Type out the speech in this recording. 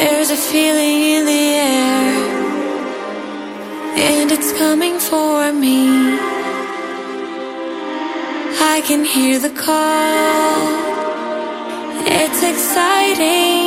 There's a feeling in the air, and it's coming for me. I can hear the call, it's exciting.